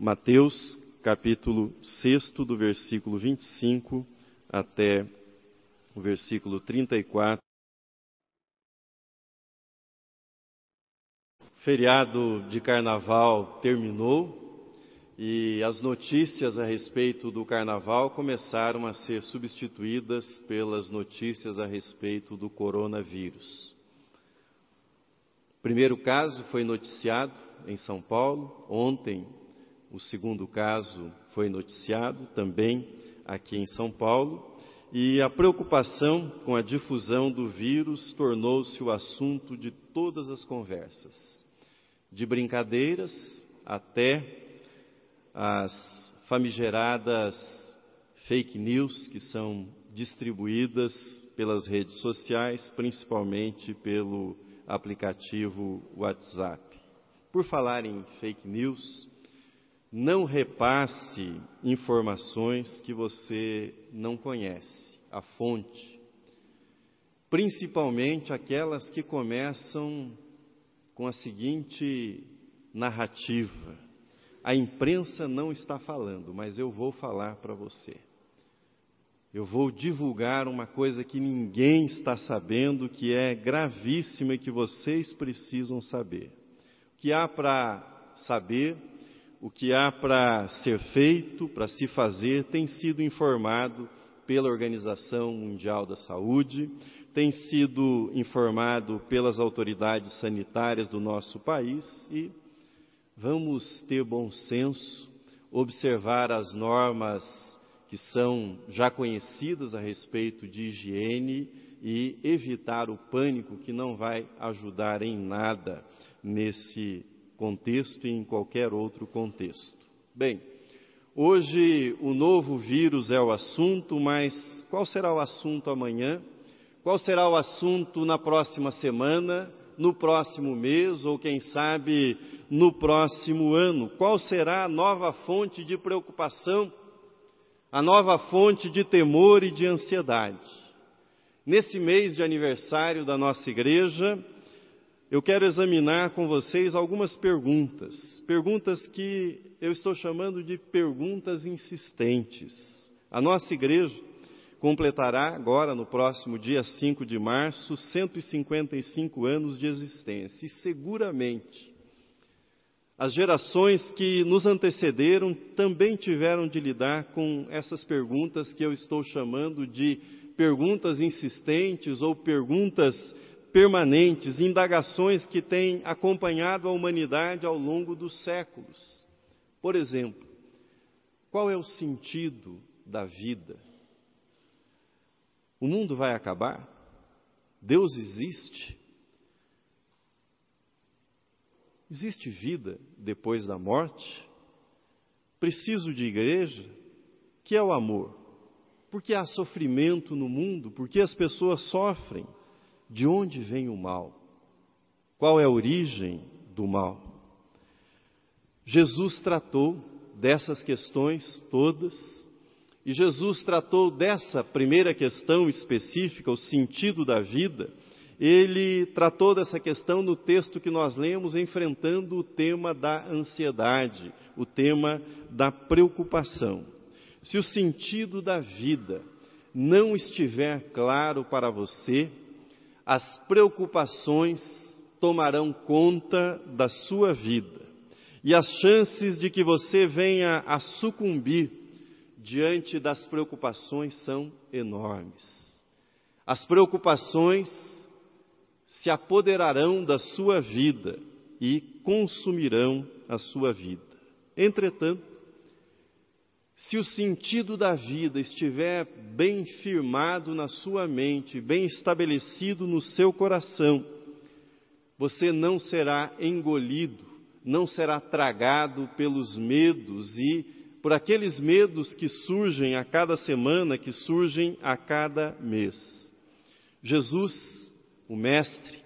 Mateus, capítulo 6, do versículo 25 até o versículo 34. feriado de carnaval terminou e as notícias a respeito do carnaval começaram a ser substituídas pelas notícias a respeito do coronavírus. O primeiro caso foi noticiado em São Paulo, ontem o segundo caso foi noticiado também aqui em São Paulo, e a preocupação com a difusão do vírus tornou-se o assunto de todas as conversas de brincadeiras até as famigeradas fake news que são distribuídas pelas redes sociais, principalmente pelo aplicativo WhatsApp. Por falar em fake news, não repasse informações que você não conhece, a fonte, principalmente aquelas que começam com a seguinte narrativa: a imprensa não está falando, mas eu vou falar para você. Eu vou divulgar uma coisa que ninguém está sabendo, que é gravíssima e que vocês precisam saber. O que há para saber, o que há para ser feito, para se fazer, tem sido informado pela Organização Mundial da Saúde, tem sido informado pelas autoridades sanitárias do nosso país e vamos ter bom senso, observar as normas que são já conhecidas a respeito de higiene e evitar o pânico que não vai ajudar em nada nesse contexto e em qualquer outro contexto. Bem, hoje o novo vírus é o assunto, mas qual será o assunto amanhã? Qual será o assunto na próxima semana, no próximo mês ou, quem sabe, no próximo ano? Qual será a nova fonte de preocupação, a nova fonte de temor e de ansiedade? Nesse mês de aniversário da nossa igreja, eu quero examinar com vocês algumas perguntas, perguntas que eu estou chamando de perguntas insistentes. A nossa igreja completará agora, no próximo dia 5 de março, 155 anos de existência. E seguramente as gerações que nos antecederam também tiveram de lidar com essas perguntas que eu estou chamando de perguntas insistentes ou perguntas permanentes, indagações que têm acompanhado a humanidade ao longo dos séculos. Por exemplo, qual é o sentido da vida? O mundo vai acabar? Deus existe? Existe vida depois da morte? Preciso de igreja? Que é o amor? Por que há sofrimento no mundo? Por que as pessoas sofrem? De onde vem o mal? Qual é a origem do mal? Jesus tratou dessas questões todas e Jesus tratou dessa primeira questão específica, o sentido da vida, ele tratou dessa questão no texto que nós lemos, enfrentando o tema da ansiedade, o tema da preocupação. Se o sentido da vida não estiver claro para você, as preocupações tomarão conta da sua vida. E as chances de que você venha a sucumbir diante das preocupações são enormes. As preocupações se apoderarão da sua vida e consumirão a sua vida. Entretanto, se o sentido da vida estiver bem firmado na sua mente, bem estabelecido no seu coração, você não será engolido, não será tragado pelos medos e por aqueles medos que surgem a cada semana, que surgem a cada mês. Jesus, o Mestre,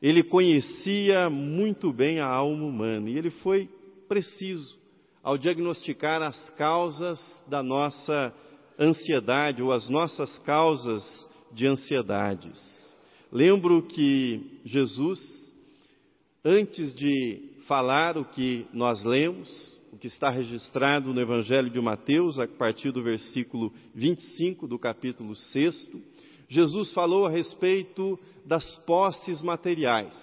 ele conhecia muito bem a alma humana e ele foi preciso ao diagnosticar as causas da nossa ansiedade ou as nossas causas de ansiedades. Lembro que Jesus, antes de falar o que nós lemos, o que está registrado no Evangelho de Mateus, a partir do versículo 25 do capítulo 6, Jesus falou a respeito das posses materiais.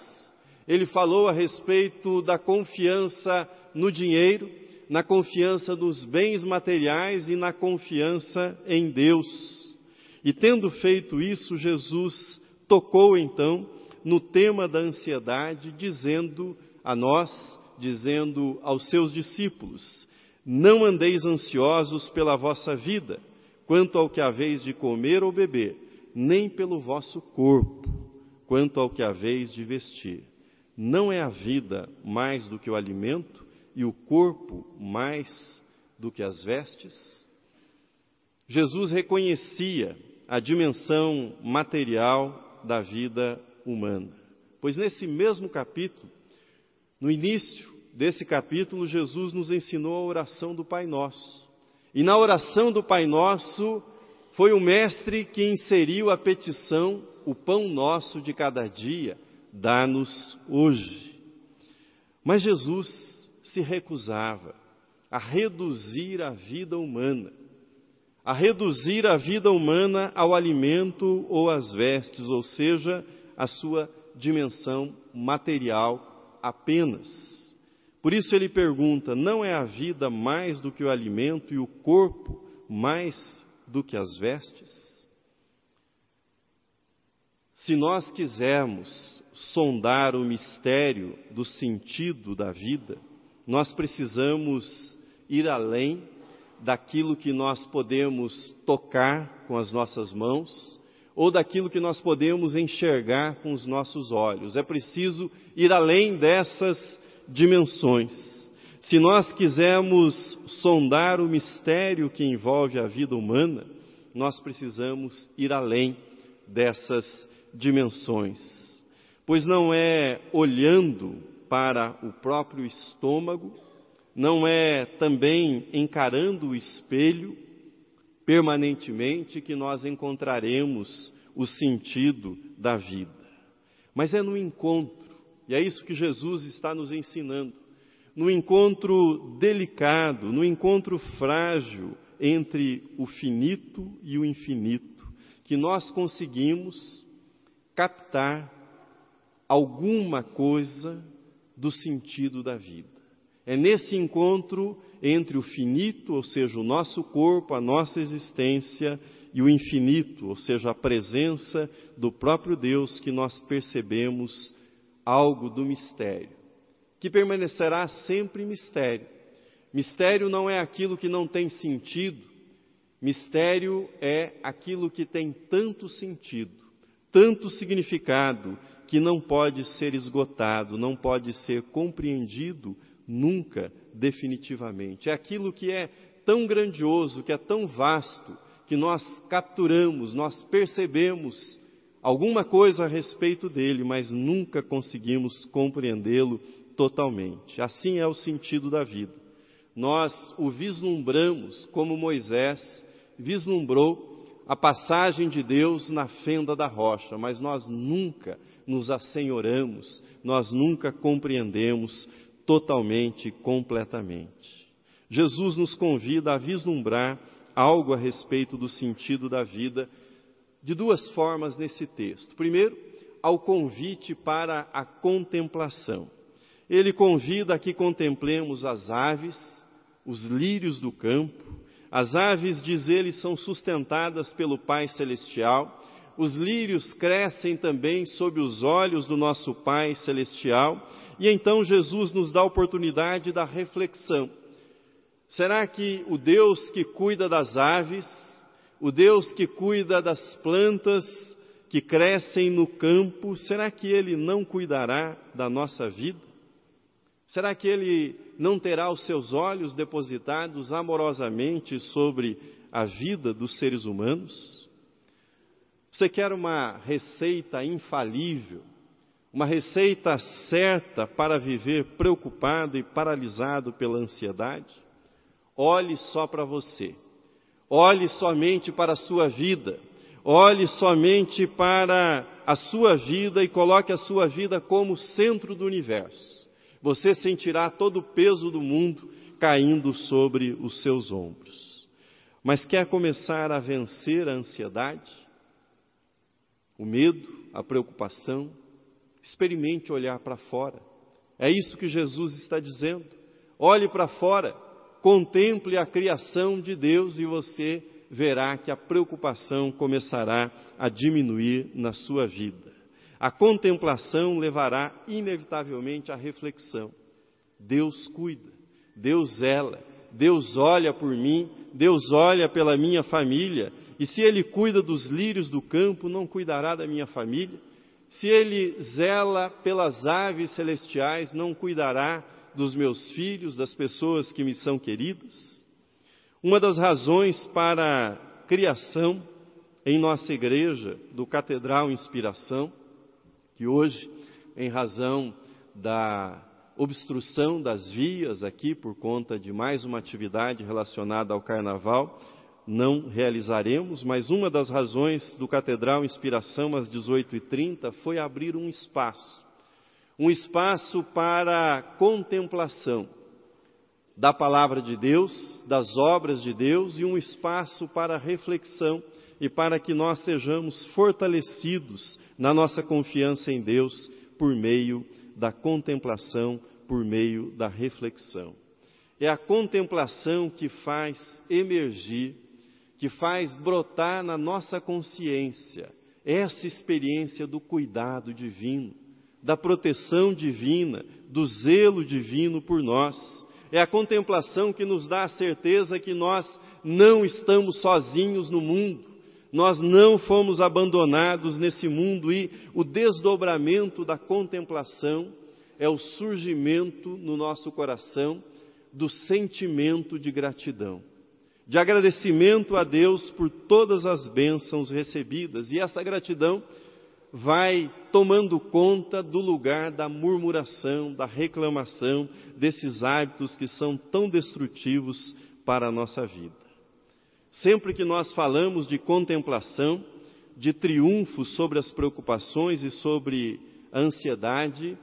Ele falou a respeito da confiança no dinheiro, na confiança nos bens materiais e na confiança em Deus. E tendo feito isso, Jesus tocou então no tema da ansiedade, dizendo a nós, dizendo aos seus discípulos: Não andeis ansiosos pela vossa vida, quanto ao que haveis de comer ou beber, nem pelo vosso corpo, quanto ao que haveis de vestir. Não é a vida mais do que o alimento e o corpo mais do que as vestes? Jesus reconhecia a dimensão material da vida humana. Pois nesse mesmo capítulo, no início desse capítulo, Jesus nos ensinou a oração do Pai Nosso. E na oração do Pai Nosso, foi o Mestre que inseriu a petição: o pão nosso de cada dia, dá-nos hoje. Mas Jesus se recusava a reduzir a vida humana a reduzir a vida humana ao alimento ou às vestes, ou seja, a sua dimensão material apenas. Por isso ele pergunta: não é a vida mais do que o alimento e o corpo mais do que as vestes? Se nós quisermos sondar o mistério do sentido da vida, nós precisamos ir além daquilo que nós podemos tocar com as nossas mãos ou daquilo que nós podemos enxergar com os nossos olhos. É preciso ir além dessas dimensões. Se nós quisermos sondar o mistério que envolve a vida humana, nós precisamos ir além dessas dimensões. Pois não é olhando para o próprio estômago não é também encarando o espelho permanentemente que nós encontraremos o sentido da vida, mas é no encontro, e é isso que Jesus está nos ensinando, no encontro delicado, no encontro frágil entre o finito e o infinito, que nós conseguimos captar alguma coisa do sentido da vida. É nesse encontro entre o finito, ou seja, o nosso corpo, a nossa existência, e o infinito, ou seja, a presença do próprio Deus, que nós percebemos algo do mistério, que permanecerá sempre mistério. Mistério não é aquilo que não tem sentido, mistério é aquilo que tem tanto sentido, tanto significado, que não pode ser esgotado, não pode ser compreendido nunca definitivamente. É aquilo que é tão grandioso, que é tão vasto, que nós capturamos, nós percebemos alguma coisa a respeito dele, mas nunca conseguimos compreendê-lo totalmente. Assim é o sentido da vida. Nós o vislumbramos como Moisés vislumbrou a passagem de Deus na fenda da rocha, mas nós nunca nos assenhoramos, nós nunca compreendemos totalmente, completamente. Jesus nos convida a vislumbrar algo a respeito do sentido da vida de duas formas nesse texto. Primeiro, ao convite para a contemplação. Ele convida a que contemplemos as aves, os lírios do campo. As aves, diz ele, são sustentadas pelo Pai Celestial. Os lírios crescem também sob os olhos do nosso Pai Celestial e então Jesus nos dá a oportunidade da reflexão. Será que o Deus que cuida das aves, o Deus que cuida das plantas que crescem no campo, será que Ele não cuidará da nossa vida? Será que Ele não terá os seus olhos depositados amorosamente sobre a vida dos seres humanos? Você quer uma receita infalível uma receita certa para viver preocupado e paralisado pela ansiedade? Olhe só para você. Olhe somente para a sua vida. Olhe somente para a sua vida e coloque a sua vida como centro do universo. Você sentirá todo o peso do mundo caindo sobre os seus ombros. Mas quer começar a vencer a ansiedade, o medo, a preocupação? Experimente olhar para fora. É isso que Jesus está dizendo. Olhe para fora, contemple a criação de Deus e você verá que a preocupação começará a diminuir na sua vida. A contemplação levará inevitavelmente à reflexão. Deus cuida, Deus zela, Deus olha por mim, Deus olha pela minha família, e se Ele cuida dos lírios do campo, não cuidará da minha família? Se Ele zela pelas aves celestiais, não cuidará dos meus filhos, das pessoas que me são queridas? Uma das razões para a criação em nossa igreja do Catedral Inspiração, que hoje, em razão da obstrução das vias aqui por conta de mais uma atividade relacionada ao carnaval, não realizaremos, mas uma das razões do Catedral Inspiração às 18h30 foi abrir um espaço, um espaço para contemplação da palavra de Deus, das obras de Deus e um espaço para reflexão e para que nós sejamos fortalecidos na nossa confiança em Deus por meio da contemplação, por meio da reflexão. É a contemplação que faz emergir, que faz brotar na nossa consciência essa experiência do cuidado divino, da proteção divina, do zelo divino por nós. É a contemplação que nos dá a certeza que nós não estamos sozinhos no mundo, nós não fomos abandonados nesse mundo e o desdobramento da contemplação é o surgimento no nosso coração do sentimento de gratidão, de agradecimento a Deus por todas as bênçãos recebidas. E essa gratidão vai tomando conta do lugar da murmuração, da reclamação, desses hábitos que são tão destrutivos para a nossa vida. Sempre que nós falamos de contemplação, de triunfo sobre as preocupações e sobre a ansiedade,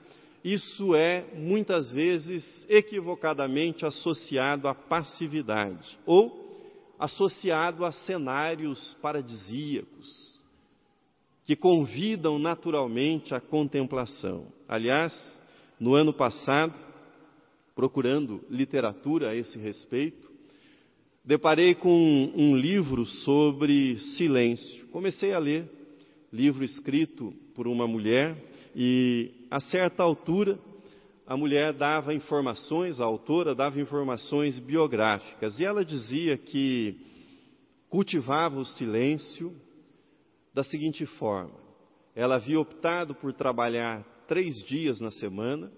isso é muitas vezes equivocadamente associado à passividade ou associado a cenários paradisíacos que convidam naturalmente à contemplação. Aliás, no ano passado, procurando literatura a esse respeito, deparei com um, livro sobre silêncio. Comecei a ler, livro escrito por uma mulher, e a certa altura a mulher dava informações, a autora dava informações biográficas, e ela dizia que cultivava o silêncio da seguinte forma: ela havia optado por trabalhar três dias na semana,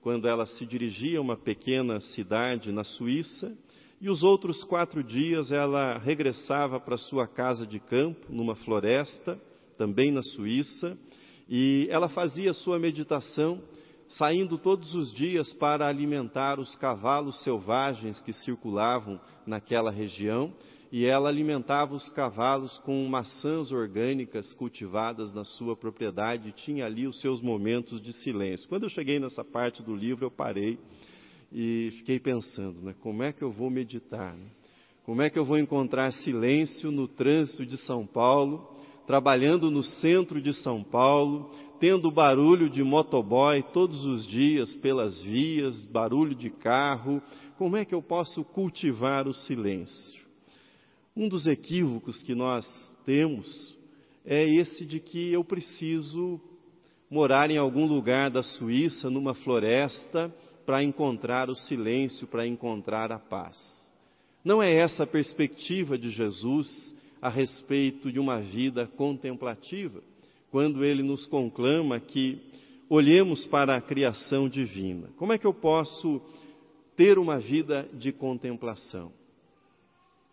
quando ela se dirigia a uma pequena cidade na Suíça, e os outros quatro dias ela regressava para sua casa de campo, numa floresta, também na Suíça, e ela fazia sua meditação, saindo todos os dias para alimentar os cavalos selvagens que circulavam naquela região, e ela alimentava os cavalos com maçãs orgânicas cultivadas na sua propriedade, e tinha ali os seus momentos de silêncio. Quando eu cheguei nessa parte do livro, eu parei e fiquei pensando, né, como é que eu vou meditar? Né? Como é que eu vou encontrar silêncio no trânsito de São Paulo, trabalhando no centro de São Paulo, tendo barulho de motoboy todos os dias pelas vias, barulho de carro? Como é que eu posso cultivar o silêncio? Um dos equívocos que nós temos é esse de que eu preciso morar em algum lugar da Suíça, numa floresta, para encontrar o silêncio, para encontrar a paz. Não é essa a perspectiva de Jesus a respeito de uma vida contemplativa, quando ele nos conclama que olhemos para a criação divina. Como é que eu posso ter uma vida de contemplação?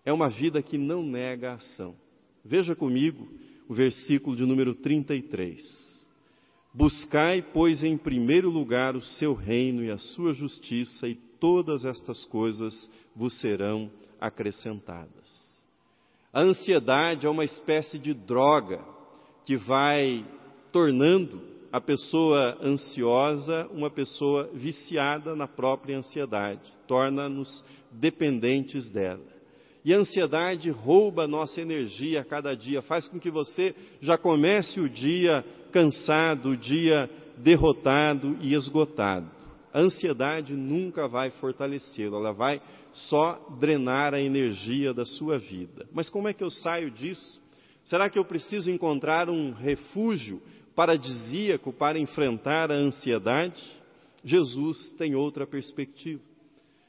É uma vida que não nega a ação. Veja comigo o versículo de número 33. Buscai, pois, em primeiro lugar o seu reino e a sua justiça, e todas estas coisas vos serão acrescentadas. A ansiedade é uma espécie de droga que vai tornando a pessoa ansiosa uma pessoa viciada na própria ansiedade, torna-nos dependentes dela. E a ansiedade rouba a nossa energia a cada dia, faz com que você já comece o dia cansado, o dia derrotado e esgotado. A ansiedade nunca vai fortalecê-lo, ela vai só drenar a energia da sua vida. Mas como é que eu saio disso? Será que eu preciso encontrar um refúgio paradisíaco para enfrentar a ansiedade? Jesus tem outra perspectiva.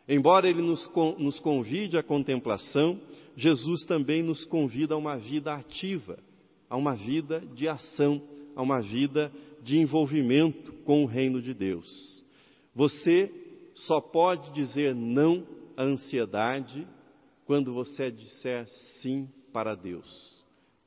Embora ele nos, convide à contemplação, Jesus também nos convida a uma vida ativa, a uma vida de ação, a uma vida de envolvimento com o reino de Deus. Você só pode dizer não à ansiedade quando você disser sim para Deus,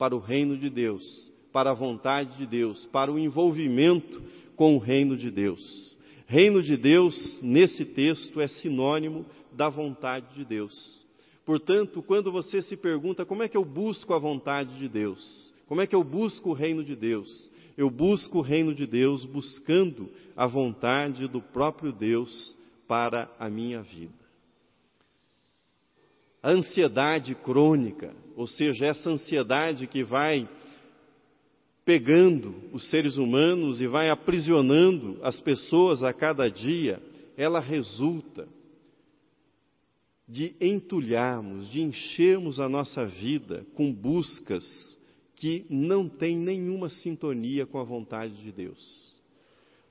para o reino de Deus, para a vontade de Deus, para o envolvimento com o reino de Deus. Reino de Deus, nesse texto, é sinônimo da vontade de Deus. Portanto, quando você se pergunta como é que eu busco a vontade de Deus, como é que eu busco o reino de Deus, eu busco o reino de Deus buscando a vontade do próprio Deus para a minha vida. A ansiedade crônica, ou seja, essa ansiedade que vai pegando os seres humanos e vai aprisionando as pessoas a cada dia, ela resulta de entulharmos, de enchermos a nossa vida com buscas que não tem nenhuma sintonia com a vontade de Deus.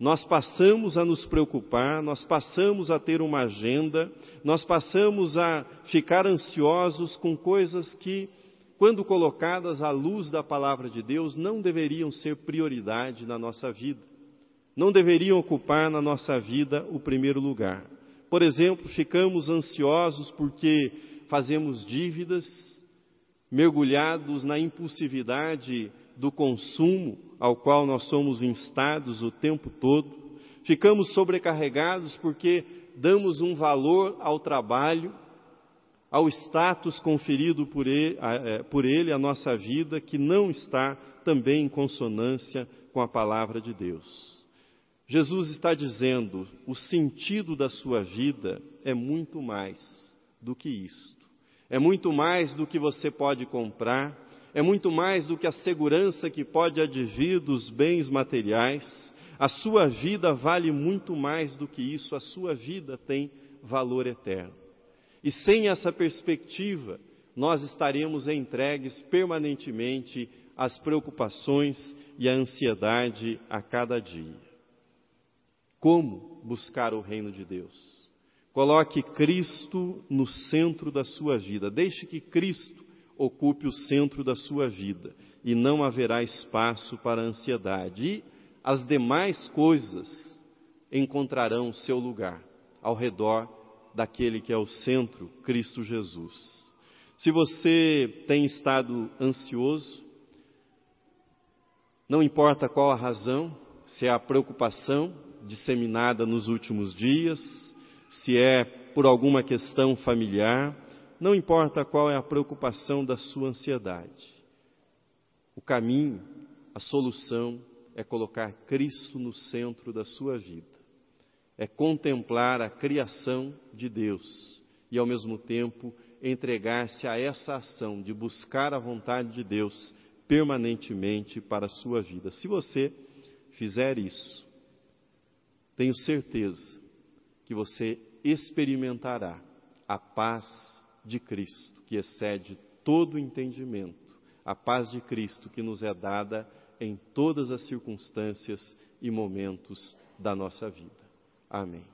Nós passamos a nos preocupar, nós passamos a ter uma agenda, nós passamos a ficar ansiosos com coisas que, quando colocadas à luz da palavra de Deus, não deveriam ser prioridade na nossa vida, não deveriam ocupar na nossa vida o primeiro lugar. Por exemplo, ficamos ansiosos porque fazemos dívidas, mergulhados na impulsividade do consumo ao qual nós somos instados o tempo todo, ficamos sobrecarregados porque damos um valor ao trabalho, ao status conferido por ele, é, por ele à nossa vida, que não está também em consonância com a palavra de Deus. Jesus está dizendo: o sentido da sua vida é muito mais do que isto. É muito mais do que você pode comprar, é muito mais do que a segurança que pode advir dos bens materiais. A sua vida vale muito mais do que isso, a sua vida tem valor eterno. E sem essa perspectiva, nós estaremos entregues permanentemente às preocupações e à ansiedade a cada dia. Como buscar o reino de Deus? Coloque Cristo no centro da sua vida. Deixe que Cristo ocupe o centro da sua vida e não haverá espaço para ansiedade. E as demais coisas encontrarão seu lugar ao redor daquele que é o centro, Cristo Jesus. Se você tem estado ansioso, não importa qual a razão, se é a preocupação disseminada nos últimos dias, se é por alguma questão familiar, não importa qual é a preocupação da sua ansiedade. O caminho, a solução é colocar Cristo no centro da sua vida. É contemplar a criação de Deus e, ao mesmo tempo, entregar-se a essa ação de buscar a vontade de Deus permanentemente para a sua vida. Se você fizer isso, tenho certeza que você experimentará a paz de Cristo, que excede todo entendimento, a paz de Cristo que nos é dada em todas as circunstâncias e momentos da nossa vida. Amém.